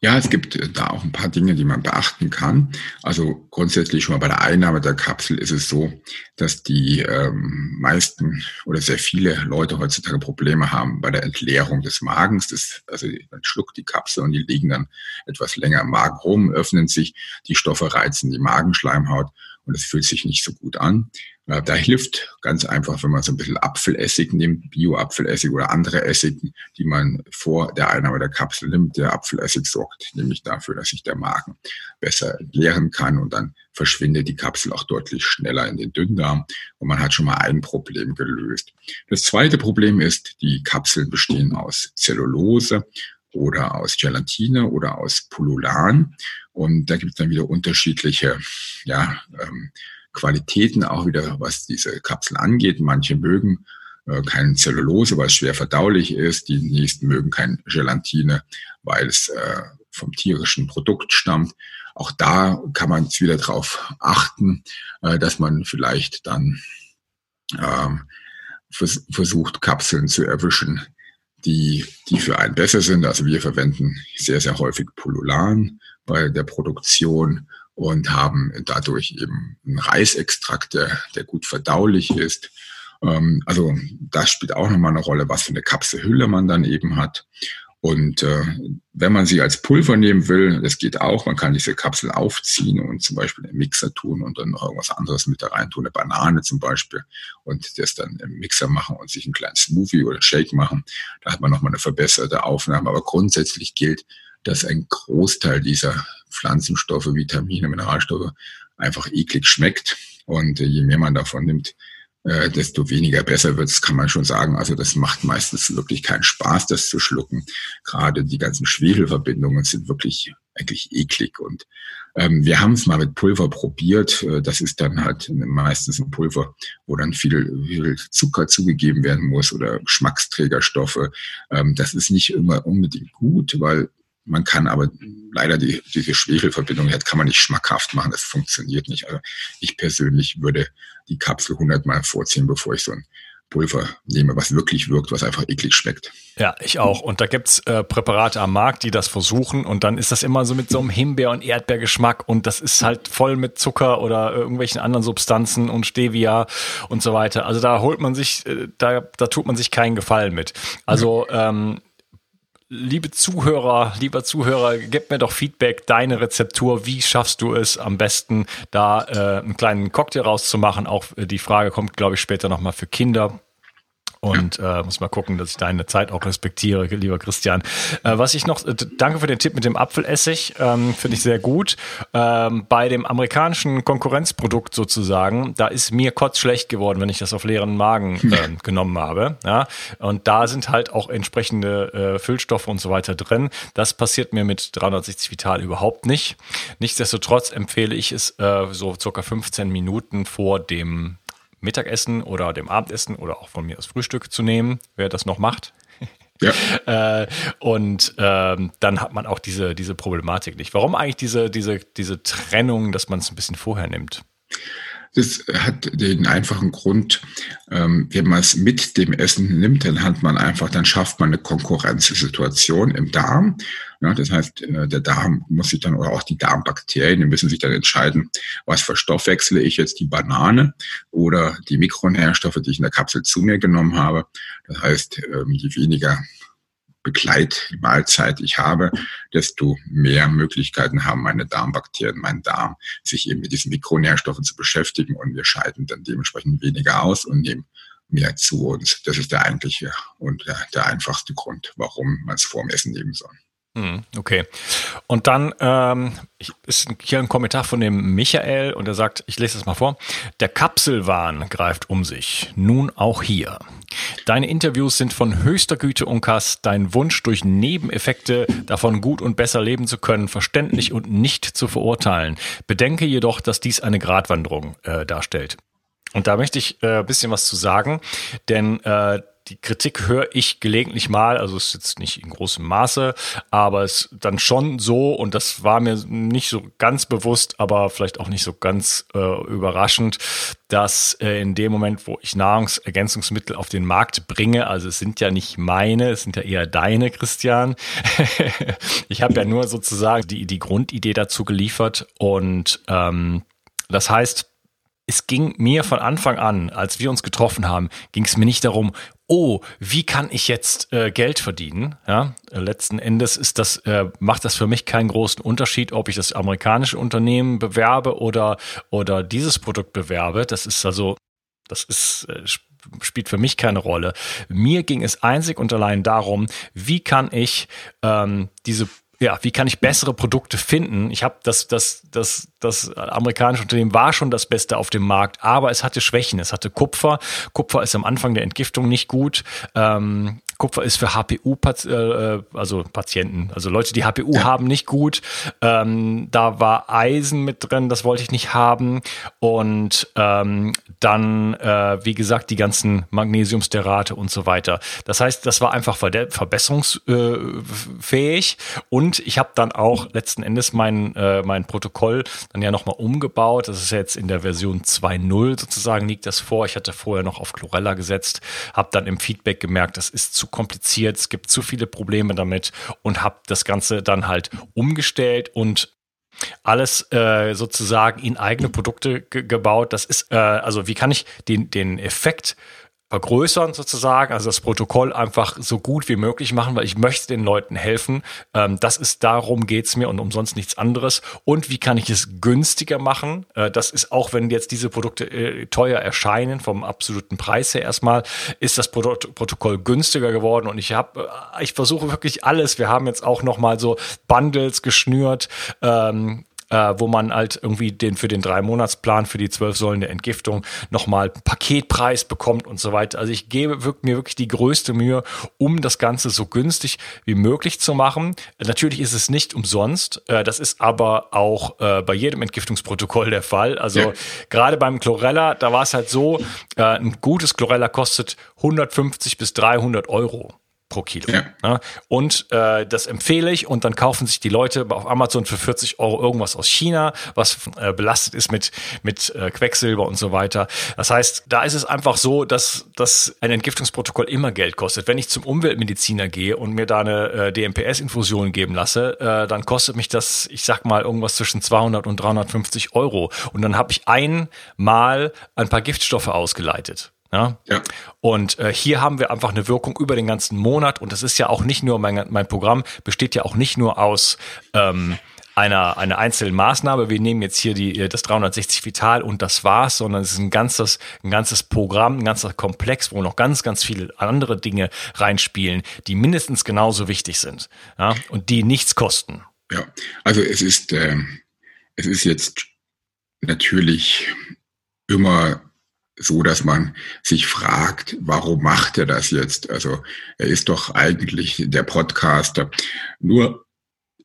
Ja, es gibt äh, da auch ein paar Dinge, die man beachten kann. Also grundsätzlich schon mal bei der Einnahme der Kapsel ist es so, dass die ähm, meisten oder sehr viele Leute heutzutage Probleme haben bei der Entleerung des Magens. Das, also man schluckt die Kapsel und die liegen dann etwas länger im Magen rum, öffnen sich, die Stoffe reizen die Magenschleimhaut und es fühlt sich nicht so gut an. Da hilft ganz einfach, wenn man so ein bisschen Apfelessig nimmt, Bio-Apfelessig oder andere Essigen, die man vor der Einnahme der Kapsel nimmt. Der Apfelessig sorgt nämlich dafür, dass sich der Magen besser leeren kann und dann verschwindet die Kapsel auch deutlich schneller in den Dünndarm und man hat schon mal ein Problem gelöst. Das zweite Problem ist, die Kapseln bestehen aus Zellulose oder aus Gelatine oder aus Pullulan. Und da gibt es dann wieder unterschiedliche ja, ähm, Qualitäten auch wieder, was diese Kapsel angeht. Manche mögen äh, keine Zellulose, weil es schwer verdaulich ist. Die nächsten mögen keine Gelatine, weil es äh, vom tierischen Produkt stammt. Auch da kann man jetzt wieder darauf achten, äh, dass man vielleicht dann ähm, vers versucht, Kapseln zu erwischen, die, die für einen besser sind. Also wir verwenden sehr, sehr häufig Pullulan bei der Produktion und haben dadurch eben einen Reisextrakt, der, der gut verdaulich ist. Ähm, also das spielt auch nochmal eine Rolle, was für eine Kapselhülle man dann eben hat. Und äh, wenn man sie als Pulver nehmen will, das geht auch, man kann diese Kapsel aufziehen und zum Beispiel den Mixer tun und dann noch irgendwas anderes mit da rein tun, eine Banane zum Beispiel, und das dann im Mixer machen und sich einen kleinen Smoothie oder Shake machen. Da hat man nochmal eine verbesserte Aufnahme. Aber grundsätzlich gilt, dass ein Großteil dieser Pflanzenstoffe, Vitamine, Mineralstoffe einfach eklig schmeckt. Und äh, je mehr man davon nimmt, äh, desto weniger besser wird es, kann man schon sagen. Also das macht meistens wirklich keinen Spaß, das zu schlucken. Gerade die ganzen Schwefelverbindungen sind wirklich eigentlich eklig. Und ähm, wir haben es mal mit Pulver probiert. Äh, das ist dann halt meistens ein Pulver, wo dann viel, viel Zucker zugegeben werden muss oder Geschmacksträgerstoffe. Ähm, das ist nicht immer unbedingt gut, weil man kann aber leider die, diese Schwefelverbindung, jetzt kann man nicht schmackhaft machen, das funktioniert nicht. Also ich persönlich würde die Kapsel hundertmal vorziehen, bevor ich so ein Pulver nehme, was wirklich wirkt, was einfach eklig schmeckt. Ja, ich auch. Und da gibt's äh, Präparate am Markt, die das versuchen. Und dann ist das immer so mit so einem Himbeer- und Erdbeergeschmack. Und das ist halt voll mit Zucker oder irgendwelchen anderen Substanzen und Stevia und so weiter. Also da holt man sich, äh, da, da tut man sich keinen Gefallen mit. Also ähm, liebe Zuhörer, lieber Zuhörer, gib mir doch Feedback, deine Rezeptur, wie schaffst du es am besten, da äh, einen kleinen Cocktail rauszumachen? Auch äh, die Frage kommt, glaube ich, später nochmal für Kinder. Und äh, muss mal gucken, dass ich deine Zeit auch respektiere, lieber Christian. Äh, was ich noch, äh, danke für den Tipp mit dem Apfelessig, ähm, finde ich sehr gut. Ähm, bei dem amerikanischen Konkurrenzprodukt sozusagen, da ist mir kotzschlecht geworden, wenn ich das auf leeren Magen äh, genommen habe. Ja? Und da sind halt auch entsprechende äh, Füllstoffe und so weiter drin. Das passiert mir mit 360 Vital überhaupt nicht. Nichtsdestotrotz empfehle ich es äh, so circa 15 Minuten vor dem Mittagessen oder dem Abendessen oder auch von mir das Frühstück zu nehmen, wer das noch macht. Ja. äh, und ähm, dann hat man auch diese, diese Problematik nicht. Warum eigentlich diese, diese, diese Trennung, dass man es ein bisschen vorher nimmt? Das hat den einfachen Grund, ähm, wenn man es mit dem Essen nimmt, dann hat man einfach, dann schafft man eine Konkurrenzsituation im Darm. Das heißt, äh, der Darm muss sich dann, oder auch die Darmbakterien, die müssen sich dann entscheiden, was verstoffwechsle ich jetzt, die Banane oder die Mikronährstoffe, die ich in der Kapsel zu mir genommen habe. Das heißt, ähm, je weniger Begleitmahlzeit ich habe, desto mehr Möglichkeiten haben meine Darmbakterien, mein Darm, sich eben mit diesen Mikronährstoffen zu beschäftigen und wir scheiden dann dementsprechend weniger aus und nehmen mehr zu uns. Das ist der eigentliche und der, der einfachste Grund, warum man es vorm Essen nehmen soll. Hm, okay. Und dann ähm, ist hier ein Kommentar von dem Michael und er sagt, ich lese das mal vor. Der Kapselwahn greift um sich. Nun auch hier. Deine Interviews sind von höchster Güte, Unkas. Dein Wunsch, durch Nebeneffekte davon gut und besser leben zu können, verständlich und nicht zu verurteilen. Bedenke jedoch, dass dies eine Gratwanderung äh, darstellt. Und da möchte ich äh, ein bisschen was zu sagen, denn äh, die Kritik höre ich gelegentlich mal, also es ist jetzt nicht in großem Maße, aber es dann schon so, und das war mir nicht so ganz bewusst, aber vielleicht auch nicht so ganz äh, überraschend, dass äh, in dem Moment, wo ich Nahrungsergänzungsmittel auf den Markt bringe, also es sind ja nicht meine, es sind ja eher deine, Christian. ich habe ja nur sozusagen die, die Grundidee dazu geliefert und ähm, das heißt, es ging mir von Anfang an, als wir uns getroffen haben, ging es mir nicht darum, oh, wie kann ich jetzt äh, Geld verdienen? Ja, letzten Endes ist das, äh, macht das für mich keinen großen Unterschied, ob ich das amerikanische Unternehmen bewerbe oder, oder dieses Produkt bewerbe. Das ist also, das ist, äh, spielt für mich keine Rolle. Mir ging es einzig und allein darum, wie kann ich ähm, diese ja, wie kann ich bessere Produkte finden? Ich habe das, das, das, das amerikanische Unternehmen war schon das Beste auf dem Markt, aber es hatte Schwächen. Es hatte Kupfer. Kupfer ist am Anfang der Entgiftung nicht gut. Ähm, Kupfer ist für HPU, äh, also Patienten, also Leute, die HPU ja. haben, nicht gut. Ähm, da war Eisen mit drin, das wollte ich nicht haben. Und ähm, dann, äh, wie gesagt, die ganzen Magnesiumsterate und so weiter. Das heißt, das war einfach verbesserungsfähig. Und ich habe dann auch letzten Endes mein, äh, mein Protokoll dann ja nochmal umgebaut. Das ist jetzt in der Version 2.0 sozusagen, liegt das vor. Ich hatte vorher noch auf Chlorella gesetzt, habe dann im Feedback gemerkt, das ist zu kompliziert, es gibt zu viele Probleme damit und habe das Ganze dann halt umgestellt und alles äh, sozusagen in eigene Produkte gebaut. Das ist, äh, also wie kann ich den, den Effekt vergrößern sozusagen, also das Protokoll einfach so gut wie möglich machen, weil ich möchte den Leuten helfen. Ähm, das ist darum geht's mir und umsonst nichts anderes. Und wie kann ich es günstiger machen? Äh, das ist auch, wenn jetzt diese Produkte äh, teuer erscheinen vom absoluten Preis her erstmal, ist das Produkt Protokoll günstiger geworden. Und ich habe, äh, ich versuche wirklich alles. Wir haben jetzt auch noch mal so Bundles geschnürt. Ähm, äh, wo man halt irgendwie den für den drei Monatsplan für die zwölf Säulen der Entgiftung nochmal Paketpreis bekommt und so weiter. Also ich gebe mir wirklich die größte Mühe, um das Ganze so günstig wie möglich zu machen. Natürlich ist es nicht umsonst. Äh, das ist aber auch äh, bei jedem Entgiftungsprotokoll der Fall. Also ja. gerade beim Chlorella, da war es halt so, äh, ein gutes Chlorella kostet 150 bis 300 Euro. Pro Kilo. Ja. Ja, und äh, das empfehle ich und dann kaufen sich die Leute auf Amazon für 40 Euro irgendwas aus China, was äh, belastet ist mit, mit äh, Quecksilber und so weiter. Das heißt, da ist es einfach so, dass, dass ein Entgiftungsprotokoll immer Geld kostet. Wenn ich zum Umweltmediziner gehe und mir da eine äh, DMPS-Infusion geben lasse, äh, dann kostet mich das, ich sag mal, irgendwas zwischen 200 und 350 Euro. Und dann habe ich einmal ein paar Giftstoffe ausgeleitet. Ja? ja. Und äh, hier haben wir einfach eine Wirkung über den ganzen Monat. Und das ist ja auch nicht nur, mein, mein Programm besteht ja auch nicht nur aus ähm, einer, einer einzelnen Maßnahme. Wir nehmen jetzt hier die, äh, das 360 Vital und das war's, sondern es ist ein ganzes, ein ganzes Programm, ein ganzer Komplex, wo noch ganz, ganz viele andere Dinge reinspielen, die mindestens genauso wichtig sind ja? und die nichts kosten. Ja, also es ist, äh, es ist jetzt natürlich immer so, dass man sich fragt, warum macht er das jetzt? Also er ist doch eigentlich der Podcaster. Nur,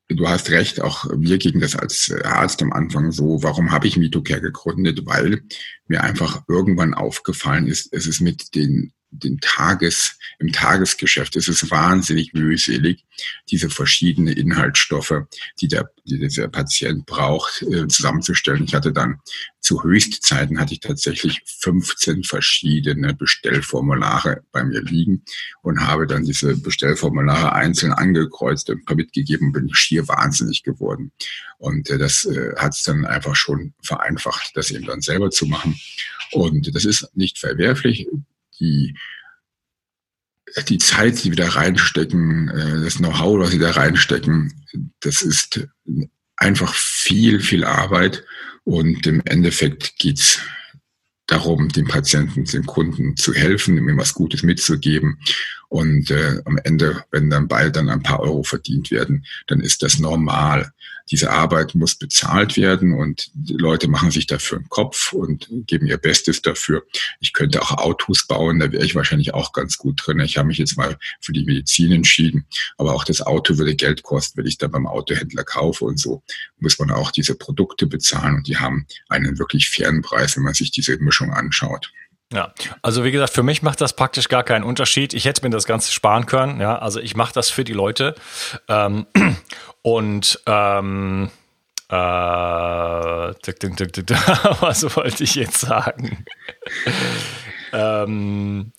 du hast recht, auch mir ging das als Arzt am Anfang so, warum habe ich Mitocare gegründet? Weil mir einfach irgendwann aufgefallen ist, es ist mit den den Tages, im Tagesgeschäft ist es wahnsinnig mühselig, diese verschiedenen Inhaltsstoffe, die der, die dieser Patient braucht, äh, zusammenzustellen. Ich hatte dann zu Höchstzeiten hatte ich tatsächlich 15 verschiedene Bestellformulare bei mir liegen und habe dann diese Bestellformulare einzeln angekreuzt und mitgegeben, bin ich schier wahnsinnig geworden. Und äh, das äh, hat es dann einfach schon vereinfacht, das eben dann selber zu machen. Und das ist nicht verwerflich die, die Zeit, die wir da reinstecken, äh, das Know-how, was sie da reinstecken, das ist einfach viel, viel Arbeit. Und im Endeffekt geht's darum, dem Patienten, dem Kunden zu helfen, ihm was Gutes mitzugeben. Und äh, am Ende, wenn dann bald dann ein paar Euro verdient werden, dann ist das normal diese Arbeit muss bezahlt werden und die Leute machen sich dafür einen Kopf und geben ihr Bestes dafür. Ich könnte auch Autos bauen, da wäre ich wahrscheinlich auch ganz gut drin. Ich habe mich jetzt mal für die Medizin entschieden, aber auch das Auto würde Geld kosten, wenn ich dann beim Autohändler kaufe und so muss man auch diese Produkte bezahlen und die haben einen wirklich fairen Preis, wenn man sich diese Mischung anschaut. Ja, also wie gesagt, für mich macht das praktisch gar keinen Unterschied. Ich hätte mir das Ganze sparen können. Ja, also ich mache das für die Leute. Ähm, und ähm, äh, was wollte ich jetzt sagen? ähm,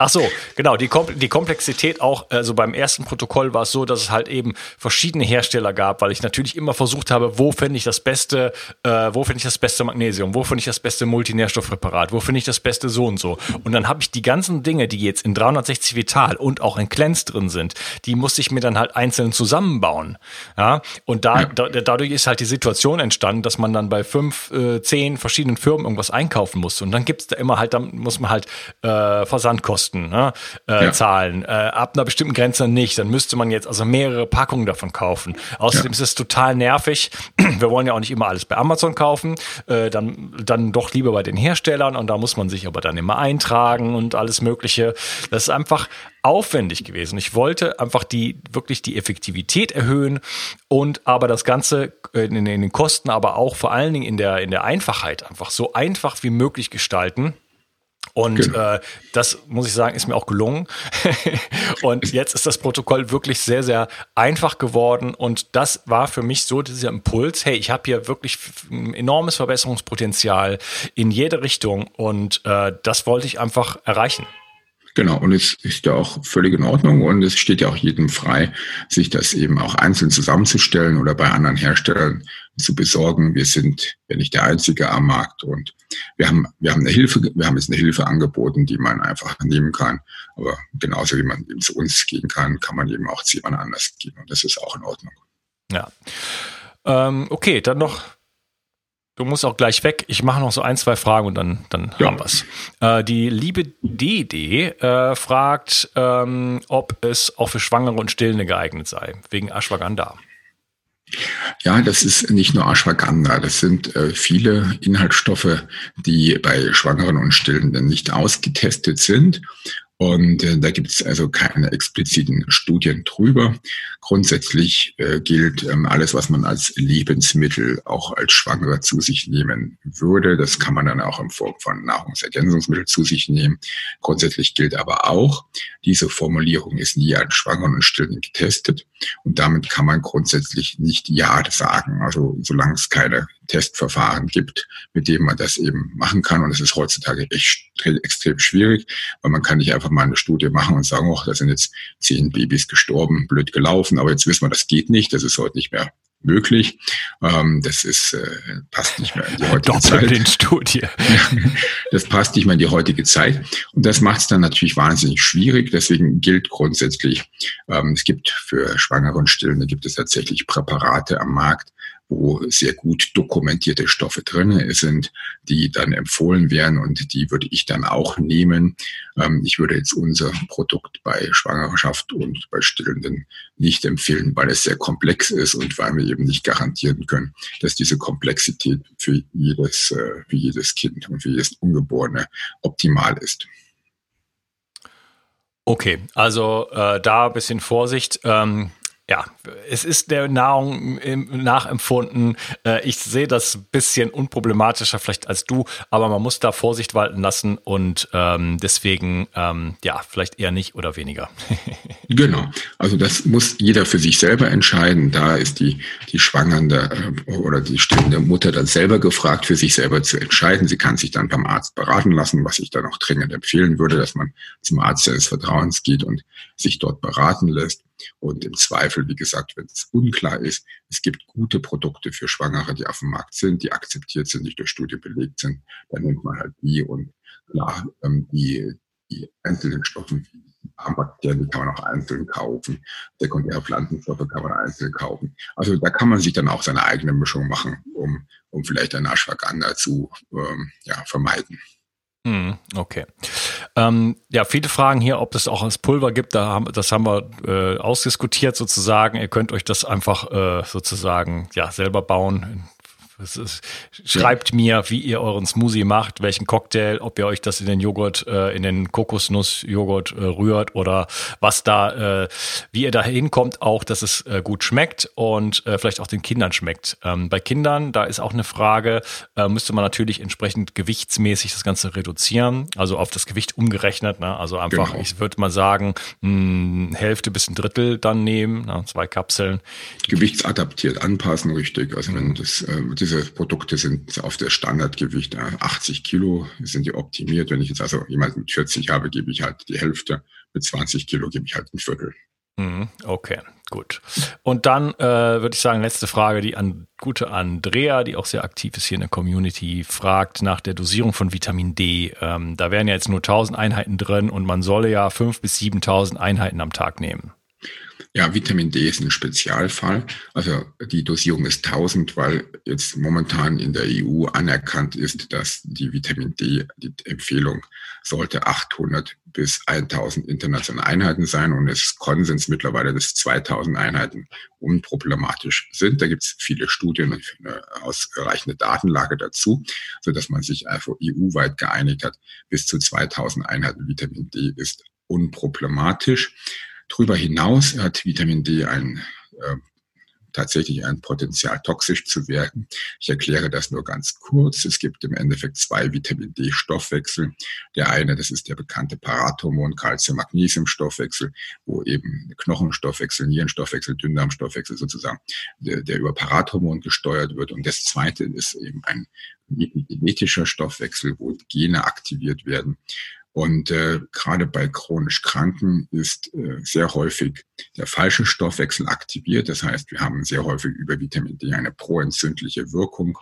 Ach so, genau. Die, Kom die Komplexität auch, also beim ersten Protokoll war es so, dass es halt eben verschiedene Hersteller gab, weil ich natürlich immer versucht habe, wo finde ich das beste, äh, wo finde ich das beste Magnesium, wo finde ich das beste Multinährstoffpräparat, wo finde ich das beste so und so. Und dann habe ich die ganzen Dinge, die jetzt in 360 Vital und auch in Cleanse drin sind, die musste ich mir dann halt einzeln zusammenbauen. Ja, und da, da dadurch ist halt die Situation entstanden, dass man dann bei fünf, äh, zehn verschiedenen Firmen irgendwas einkaufen musste. Und dann gibt's da immer halt, dann muss man halt äh, Versandkosten Kosten ne, äh, ja. zahlen. Äh, ab einer bestimmten Grenze nicht. Dann müsste man jetzt also mehrere Packungen davon kaufen. Außerdem ja. ist es total nervig. Wir wollen ja auch nicht immer alles bei Amazon kaufen. Äh, dann, dann doch lieber bei den Herstellern. Und da muss man sich aber dann immer eintragen und alles Mögliche. Das ist einfach aufwendig gewesen. Ich wollte einfach die wirklich die Effektivität erhöhen und aber das Ganze in, in den Kosten, aber auch vor allen Dingen in der in der Einfachheit einfach so einfach wie möglich gestalten. Und genau. äh, das muss ich sagen, ist mir auch gelungen. und jetzt ist das Protokoll wirklich sehr, sehr einfach geworden. Und das war für mich so dieser Impuls, hey, ich habe hier wirklich ein enormes Verbesserungspotenzial in jede Richtung. Und äh, das wollte ich einfach erreichen. Genau, und es ist ja auch völlig in Ordnung und es steht ja auch jedem frei, sich das eben auch einzeln zusammenzustellen oder bei anderen Herstellern zu besorgen. Wir sind ja nicht der Einzige am Markt und wir haben, wir haben eine Hilfe, wir haben jetzt eine Hilfe angeboten, die man einfach nehmen kann. Aber genauso wie man eben zu uns gehen kann, kann man eben auch zu jemand anders gehen und das ist auch in Ordnung. Ja. Ähm, okay, dann noch Du musst auch gleich weg. Ich mache noch so ein, zwei Fragen und dann, dann ja. haben wir's. Äh, die liebe DD äh, fragt, ähm, ob es auch für Schwangere und Stillende geeignet sei, wegen Ashwagandha. Ja, das ist nicht nur Ashwagandha. Das sind äh, viele Inhaltsstoffe, die bei Schwangeren und Stillenden nicht ausgetestet sind Und äh, da gibt es also keine expliziten Studien drüber. Grundsätzlich äh, gilt ähm, alles, was man als Lebensmittel auch als Schwangerer zu sich nehmen würde. Das kann man dann auch in Form von Nahrungsergänzungsmitteln zu sich nehmen. Grundsätzlich gilt aber auch, diese Formulierung ist nie an Schwangeren und Stillen getestet. Und damit kann man grundsätzlich nicht Ja sagen. Also solange es keine Testverfahren gibt, mit dem man das eben machen kann. Und es ist heutzutage echt extrem schwierig, weil man kann nicht einfach mal eine Studie machen und sagen, oh, da sind jetzt zehn Babys gestorben, blöd gelaufen, aber jetzt wissen wir, das geht nicht, das ist heute nicht mehr möglich. Ähm, das ist äh, passt nicht mehr in die heutige Zeit. Studie. das passt nicht mehr in die heutige Zeit. Und das macht es dann natürlich wahnsinnig schwierig. Deswegen gilt grundsätzlich, ähm, es gibt für Schwangere und Stillende gibt es tatsächlich Präparate am Markt, wo sehr gut dokumentierte Stoffe drin sind, die dann empfohlen werden und die würde ich dann auch nehmen. Ähm, ich würde jetzt unser Produkt bei Schwangerschaft und bei Stillenden nicht empfehlen, weil es sehr komplex ist und weil wir eben nicht garantieren können, dass diese Komplexität für jedes, äh, für jedes Kind und für jedes Ungeborene optimal ist. Okay, also äh, da ein bisschen Vorsicht. Ähm, ja, es ist der Nahrung nachempfunden. Äh, ich sehe das ein bisschen unproblematischer vielleicht als du, aber man muss da Vorsicht walten lassen und ähm, deswegen ähm, ja, vielleicht eher nicht oder weniger. genau. Also das muss jeder für sich selber entscheiden. Da ist die, die schwangernde äh, oder die stillende Mutter dann selber gefragt, für sich selber zu entscheiden. Sie kann sich dann beim Arzt beraten lassen, was ich dann auch dringend empfehlen würde, dass man zum Arzt seines Vertrauens geht und sich dort beraten lässt. Und im Zweifel, wie gesagt, wenn es unklar ist, es gibt gute Produkte für Schwangere, die auf dem Markt sind, die akzeptiert sind, die durch Studie belegt sind, dann nimmt man halt die und klar, ähm, die, die einzelnen Stoffe wie Bakterien, die kann man auch einzeln kaufen. Sekundäre Pflanzenstoffe kann man einzeln kaufen. Also da kann man sich dann auch seine eigene Mischung machen, um, um vielleicht ein Ashwagandha zu ähm, ja, vermeiden. Hm, okay. Ähm, ja, viele fragen hier, ob es auch als Pulver gibt. Da haben, das haben wir äh, ausdiskutiert sozusagen. Ihr könnt euch das einfach äh, sozusagen ja selber bauen ist, schreibt ja. mir, wie ihr euren Smoothie macht, welchen Cocktail, ob ihr euch das in den Joghurt, äh, in den Kokosnussjoghurt äh, rührt oder was da, äh, wie ihr da hinkommt, auch, dass es äh, gut schmeckt und äh, vielleicht auch den Kindern schmeckt. Ähm, bei Kindern, da ist auch eine Frage, äh, müsste man natürlich entsprechend gewichtsmäßig das Ganze reduzieren, also auf das Gewicht umgerechnet. Ne? Also einfach, genau. ich würde mal sagen, mh, Hälfte bis ein Drittel dann nehmen, ne? zwei Kapseln. Gewichtsadaptiert anpassen, richtig. Also wenn das, das diese Produkte sind auf der Standardgewicht 80 Kilo, sind die optimiert. Wenn ich jetzt also jemanden mit 40 habe, gebe ich halt die Hälfte. Mit 20 Kilo gebe ich halt ein Viertel. Mhm, okay, gut. Und dann äh, würde ich sagen, letzte Frage, die an, gute Andrea, die auch sehr aktiv ist hier in der Community, fragt nach der Dosierung von Vitamin D. Ähm, da wären ja jetzt nur 1000 Einheiten drin und man solle ja 5.000 bis 7.000 Einheiten am Tag nehmen. Ja, Vitamin D ist ein Spezialfall. Also die Dosierung ist 1000, weil jetzt momentan in der EU anerkannt ist, dass die Vitamin D, die Empfehlung sollte 800 bis 1000 internationale Einheiten sein und es ist Konsens mittlerweile, dass 2000 Einheiten unproblematisch sind. Da gibt es viele Studien und eine ausreichende Datenlage dazu, so dass man sich einfach EU-weit geeinigt hat, bis zu 2000 Einheiten Vitamin D ist unproblematisch. Darüber hinaus hat Vitamin D ein äh, tatsächlich ein Potenzial, toxisch zu wirken. Ich erkläre das nur ganz kurz. Es gibt im Endeffekt zwei Vitamin D-Stoffwechsel. Der eine, das ist der bekannte Parathormon, Calcium-Magnesium-Stoffwechsel, wo eben Knochenstoffwechsel, Nierenstoffwechsel, Dünndarmstoffwechsel sozusagen, der, der über Parathormon gesteuert wird. Und das zweite ist eben ein genetischer Stoffwechsel, wo Gene aktiviert werden, und äh, gerade bei chronisch Kranken ist äh, sehr häufig der falsche Stoffwechsel aktiviert. Das heißt, wir haben sehr häufig über Vitamin D eine proentzündliche Wirkung.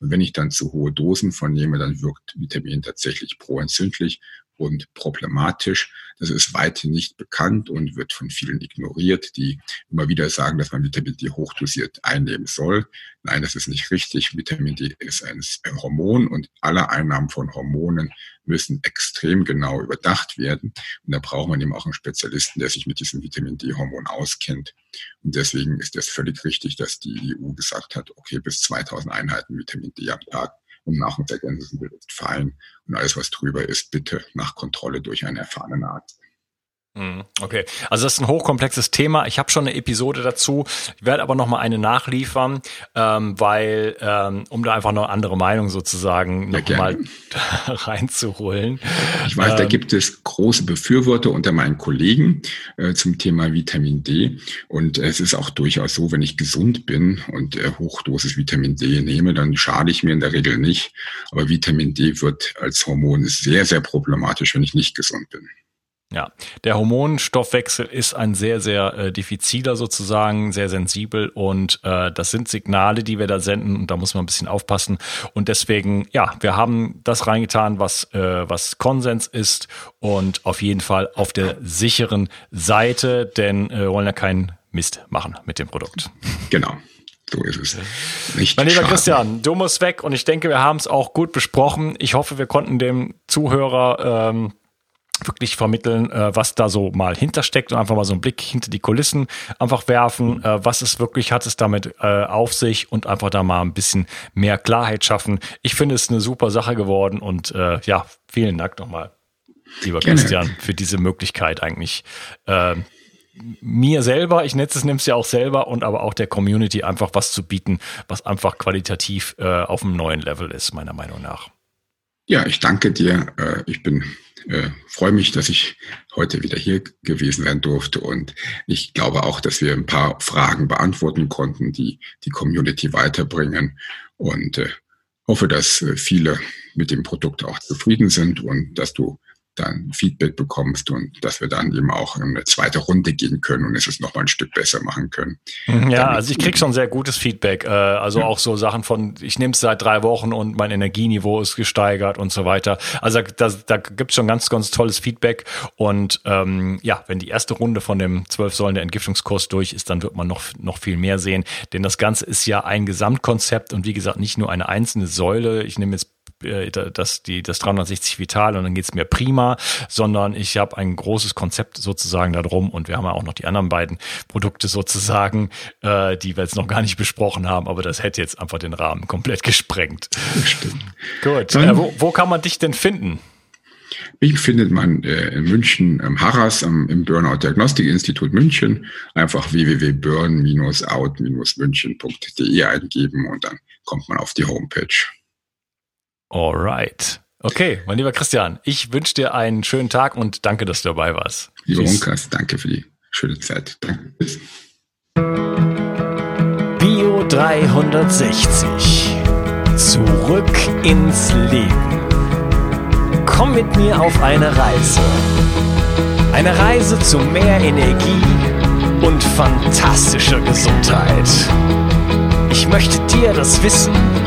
Und wenn ich dann zu hohe Dosen von nehme, dann wirkt Vitamin tatsächlich proentzündlich und problematisch. Das ist weithin nicht bekannt und wird von vielen ignoriert, die immer wieder sagen, dass man Vitamin D hochdosiert einnehmen soll. Nein, das ist nicht richtig. Vitamin D ist ein Hormon und alle Einnahmen von Hormonen müssen extrem genau überdacht werden. Und da braucht man eben auch einen Spezialisten, der sich mit diesem Vitamin D-Hormon auskennt. Und deswegen ist es völlig richtig, dass die EU gesagt hat, okay, bis 2000 Einheiten Vitamin D am Tag und Nahrungsergänzungsmittel ist fein. Und alles, was drüber ist, bitte nach Kontrolle durch einen erfahrenen Arzt. Mhm, okay, also das ist ein hochkomplexes Thema. Ich habe schon eine Episode dazu. Ich werde aber noch mal eine nachliefern, ähm, weil ähm, um da einfach noch andere Meinung sozusagen noch ja, mal reinzuholen. Ich weiß, ähm, da gibt es große Befürworter unter meinen Kollegen äh, zum Thema Vitamin D. Und es ist auch durchaus so, wenn ich gesund bin und äh, Hochdosis Vitamin D nehme, dann schade ich mir in der Regel nicht. Aber Vitamin D wird als Hormon sehr, sehr problematisch, wenn ich nicht gesund bin. Ja, der Hormonstoffwechsel ist ein sehr, sehr äh, diffiziler sozusagen, sehr sensibel und äh, das sind Signale, die wir da senden und da muss man ein bisschen aufpassen. Und deswegen, ja, wir haben das reingetan, was, äh, was Konsens ist und auf jeden Fall auf der sicheren Seite, denn äh, wir wollen ja keinen Mist machen mit dem Produkt. Genau. So ist es. Nicht mein lieber schade. Christian, du musst weg und ich denke, wir haben es auch gut besprochen. Ich hoffe, wir konnten dem Zuhörer ähm, wirklich vermitteln, äh, was da so mal hintersteckt und einfach mal so einen Blick hinter die Kulissen einfach werfen, äh, was es wirklich hat es damit äh, auf sich und einfach da mal ein bisschen mehr Klarheit schaffen. Ich finde es eine super Sache geworden und äh, ja, vielen Dank nochmal, lieber Gerne. Christian, für diese Möglichkeit eigentlich. Äh, mir selber, ich netze es nimm's ja auch selber und aber auch der Community einfach was zu bieten, was einfach qualitativ äh, auf einem neuen Level ist, meiner Meinung nach. Ja, ich danke dir. Äh, ich bin äh, freue mich, dass ich heute wieder hier gewesen sein durfte und ich glaube auch, dass wir ein paar Fragen beantworten konnten, die die Community weiterbringen und äh, hoffe, dass äh, viele mit dem Produkt auch zufrieden sind und dass du dann Feedback bekommst und dass wir dann eben auch in eine zweite Runde gehen können und es ist noch mal ein Stück besser machen können. Mhm, ja, also ich krieg schon sehr gutes Feedback. Äh, also ja. auch so Sachen von, ich nehme es seit drei Wochen und mein Energieniveau ist gesteigert und so weiter. Also da, da gibt es schon ganz, ganz tolles Feedback. Und ähm, ja, wenn die erste Runde von dem zwölf Säulen der Entgiftungskurs durch ist, dann wird man noch, noch viel mehr sehen. Denn das Ganze ist ja ein Gesamtkonzept und wie gesagt, nicht nur eine einzelne Säule. Ich nehme jetzt äh, das, die, das 360 Vital und dann geht's mir prima, sondern ich habe ein großes Konzept sozusagen darum und wir haben ja auch noch die anderen beiden Produkte sozusagen, äh, die wir jetzt noch gar nicht besprochen haben, aber das hätte jetzt einfach den Rahmen komplett gesprengt. Stimmt. Gut. Äh, wo, wo kann man dich denn finden? Mich findet man äh, in München am Harras am, im Burnout Diagnostik Institut München. Einfach www.burn-out-münchen.de eingeben und dann kommt man auf die Homepage. Alright. Okay, mein lieber Christian, ich wünsche dir einen schönen Tag und danke, dass du dabei warst. Lieber Unkas, danke für die schöne Zeit. Danke. Bis. Bio 360. Zurück ins Leben. Komm mit mir auf eine Reise. Eine Reise zu mehr Energie und fantastischer Gesundheit. Ich möchte dir das Wissen